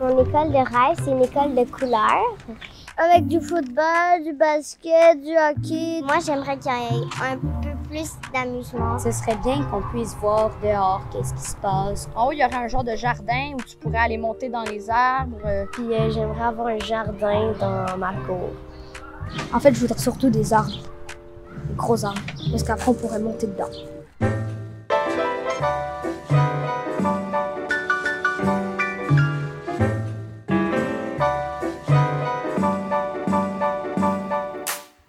Mon école de rêve, c'est une école de couleurs. Avec du football, du basket, du hockey. Moi, j'aimerais qu'il y ait un peu plus d'amusement. Ce serait bien qu'on puisse voir dehors qu'est-ce qui se passe. En haut, il y aurait un genre de jardin où tu pourrais aller monter dans les arbres. Puis euh, j'aimerais avoir un jardin dans ma cour. En fait, je voudrais surtout des arbres. Des gros arbres. Parce qu'après, on pourrait monter dedans.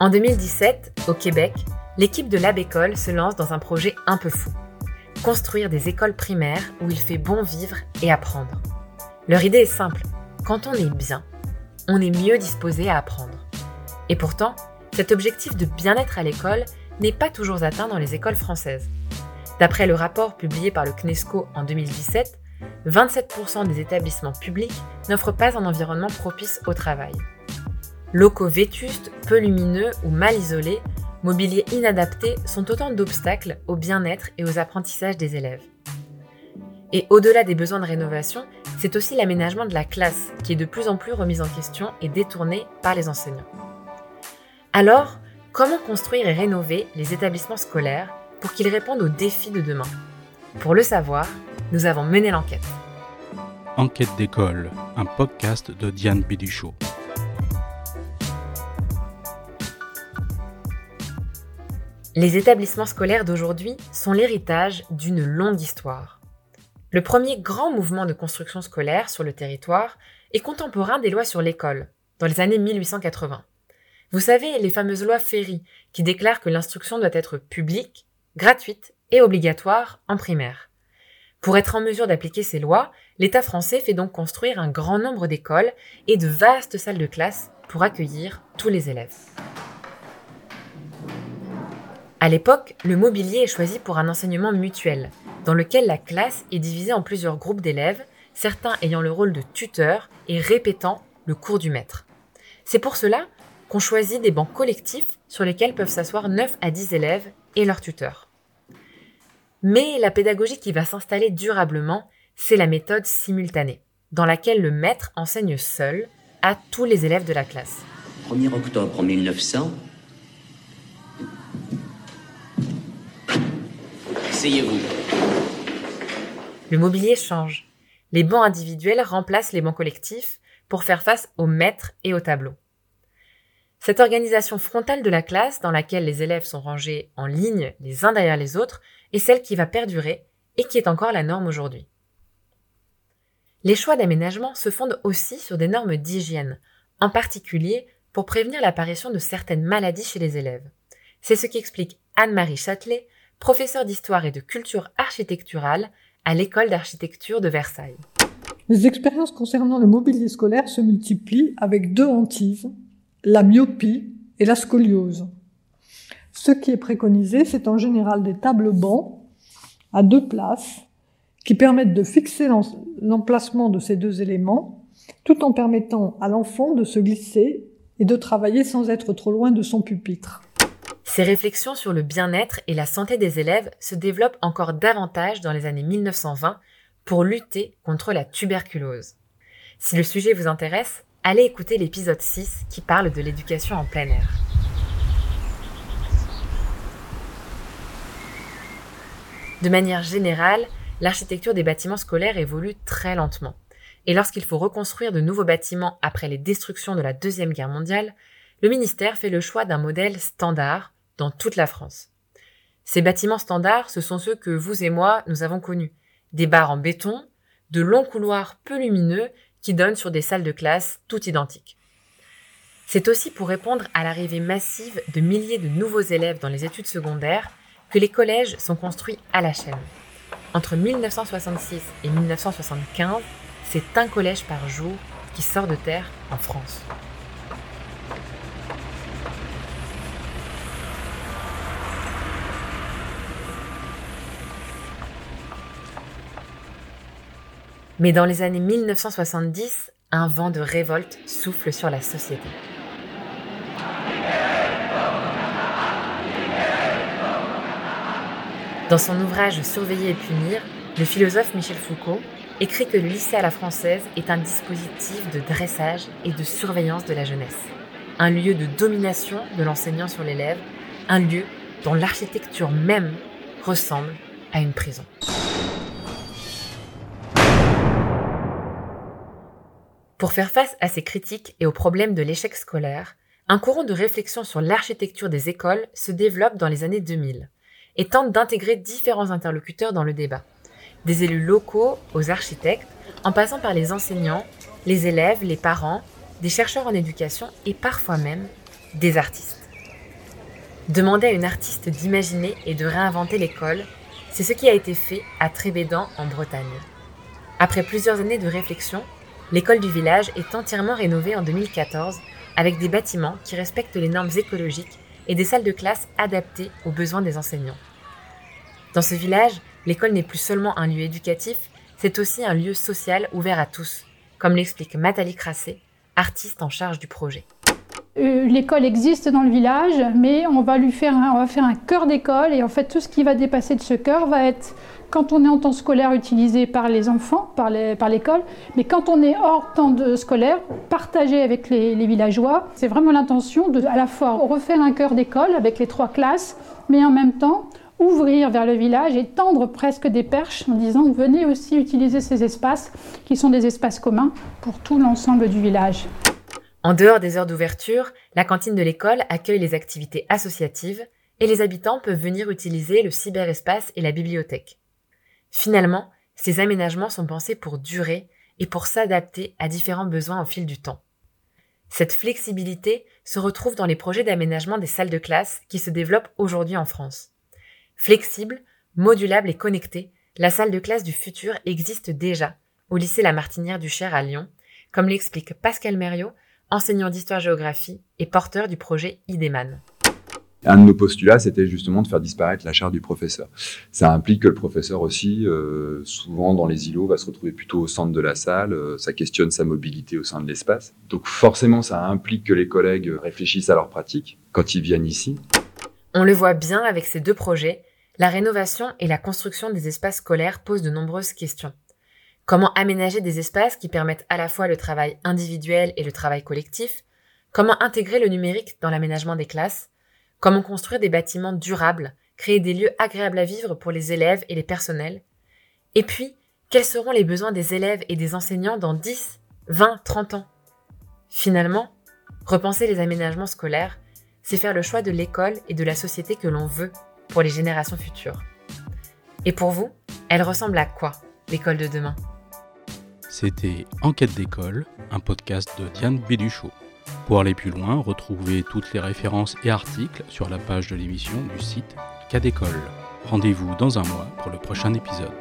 En 2017, au Québec, l'équipe de l'Abécole se lance dans un projet un peu fou. Construire des écoles primaires où il fait bon vivre et apprendre. Leur idée est simple. Quand on est bien, on est mieux disposé à apprendre. Et pourtant, cet objectif de bien-être à l'école n'est pas toujours atteint dans les écoles françaises. D'après le rapport publié par le CNESCO en 2017, 27% des établissements publics n'offrent pas un environnement propice au travail. Locaux vétustes, peu lumineux ou mal isolés, mobilier inadapté sont autant d'obstacles au bien-être et aux apprentissages des élèves. Et au-delà des besoins de rénovation, c'est aussi l'aménagement de la classe qui est de plus en plus remis en question et détourné par les enseignants. Alors, comment construire et rénover les établissements scolaires pour qu'ils répondent aux défis de demain? Pour le savoir, nous avons mené l'enquête. Enquête d'école, un podcast de Diane Biduchot. Les établissements scolaires d'aujourd'hui sont l'héritage d'une longue histoire. Le premier grand mouvement de construction scolaire sur le territoire est contemporain des lois sur l'école, dans les années 1880. Vous savez, les fameuses lois Ferry, qui déclarent que l'instruction doit être publique, gratuite et obligatoire en primaire. Pour être en mesure d'appliquer ces lois, l'État français fait donc construire un grand nombre d'écoles et de vastes salles de classe pour accueillir tous les élèves. À l'époque, le mobilier est choisi pour un enseignement mutuel, dans lequel la classe est divisée en plusieurs groupes d'élèves, certains ayant le rôle de tuteur et répétant le cours du maître. C'est pour cela qu'on choisit des bancs collectifs sur lesquels peuvent s'asseoir 9 à 10 élèves et leur tuteur. Mais la pédagogie qui va s'installer durablement, c'est la méthode simultanée, dans laquelle le maître enseigne seul à tous les élèves de la classe. 1er octobre 1900, Le mobilier change. Les bancs individuels remplacent les bancs collectifs pour faire face aux maîtres et aux tableaux. Cette organisation frontale de la classe, dans laquelle les élèves sont rangés en ligne les uns derrière les autres, est celle qui va perdurer et qui est encore la norme aujourd'hui. Les choix d'aménagement se fondent aussi sur des normes d'hygiène, en particulier pour prévenir l'apparition de certaines maladies chez les élèves. C'est ce qui explique Anne-Marie Châtelet, professeur d'histoire et de culture architecturale à l'école d'architecture de Versailles. Les expériences concernant le mobilier scolaire se multiplient avec deux hantises, la myopie et la scoliose. Ce qui est préconisé, c'est en général des tables bancs à deux places qui permettent de fixer l'emplacement de ces deux éléments tout en permettant à l'enfant de se glisser et de travailler sans être trop loin de son pupitre. Ces réflexions sur le bien-être et la santé des élèves se développent encore davantage dans les années 1920 pour lutter contre la tuberculose. Si le sujet vous intéresse, allez écouter l'épisode 6 qui parle de l'éducation en plein air. De manière générale, l'architecture des bâtiments scolaires évolue très lentement. Et lorsqu'il faut reconstruire de nouveaux bâtiments après les destructions de la Deuxième Guerre mondiale, le ministère fait le choix d'un modèle standard dans toute la France. Ces bâtiments standards, ce sont ceux que vous et moi, nous avons connus. Des barres en béton, de longs couloirs peu lumineux qui donnent sur des salles de classe toutes identiques. C'est aussi pour répondre à l'arrivée massive de milliers de nouveaux élèves dans les études secondaires que les collèges sont construits à la chaîne. Entre 1966 et 1975, c'est un collège par jour qui sort de terre en France. Mais dans les années 1970, un vent de révolte souffle sur la société. Dans son ouvrage Surveiller et punir, le philosophe Michel Foucault écrit que le lycée à la française est un dispositif de dressage et de surveillance de la jeunesse, un lieu de domination de l'enseignant sur l'élève, un lieu dont l'architecture même ressemble à une prison. Pour faire face à ces critiques et aux problèmes de l'échec scolaire, un courant de réflexion sur l'architecture des écoles se développe dans les années 2000 et tente d'intégrer différents interlocuteurs dans le débat, des élus locaux aux architectes, en passant par les enseignants, les élèves, les parents, des chercheurs en éducation et parfois même des artistes. Demander à une artiste d'imaginer et de réinventer l'école, c'est ce qui a été fait à Trébédan en Bretagne. Après plusieurs années de réflexion, L'école du village est entièrement rénovée en 2014 avec des bâtiments qui respectent les normes écologiques et des salles de classe adaptées aux besoins des enseignants. Dans ce village, l'école n'est plus seulement un lieu éducatif, c'est aussi un lieu social ouvert à tous, comme l'explique Nathalie Crassé, artiste en charge du projet. Euh, l'école existe dans le village, mais on va lui faire on va faire un cœur d'école et en fait tout ce qui va dépasser de ce cœur va être quand on est en temps scolaire utilisé par les enfants, par l'école, mais quand on est hors temps scolaire, partagé avec les, villageois. C'est vraiment l'intention de à la fois refaire un cœur d'école avec les trois classes, mais en même temps ouvrir vers le village et tendre presque des perches en disant venez aussi utiliser ces espaces qui sont des espaces communs pour tout l'ensemble du village. En dehors des heures d'ouverture, la cantine de l'école accueille les activités associatives et les habitants peuvent venir utiliser le cyberespace et la bibliothèque. Finalement, ces aménagements sont pensés pour durer et pour s'adapter à différents besoins au fil du temps. Cette flexibilité se retrouve dans les projets d'aménagement des salles de classe qui se développent aujourd'hui en France. Flexible, modulable et connectée, la salle de classe du futur existe déjà au lycée La Martinière du Cher à Lyon, comme l'explique Pascal Mériot, enseignant d'histoire-géographie et porteur du projet IDEMAN. Un de nos postulats, c'était justement de faire disparaître la charte du professeur. Ça implique que le professeur aussi, euh, souvent dans les îlots, va se retrouver plutôt au centre de la salle, euh, ça questionne sa mobilité au sein de l'espace. Donc forcément, ça implique que les collègues réfléchissent à leur pratique quand ils viennent ici. On le voit bien avec ces deux projets, la rénovation et la construction des espaces scolaires posent de nombreuses questions. Comment aménager des espaces qui permettent à la fois le travail individuel et le travail collectif? Comment intégrer le numérique dans l'aménagement des classes? Comment construire des bâtiments durables, créer des lieux agréables à vivre pour les élèves et les personnels? Et puis, quels seront les besoins des élèves et des enseignants dans 10, 20, 30 ans? Finalement, repenser les aménagements scolaires, c'est faire le choix de l'école et de la société que l'on veut pour les générations futures. Et pour vous, elle ressemble à quoi, l'école de demain? C'était Enquête d'école, un podcast de Diane Béduchot. Pour aller plus loin, retrouvez toutes les références et articles sur la page de l'émission du site Cadécole. Rendez-vous dans un mois pour le prochain épisode.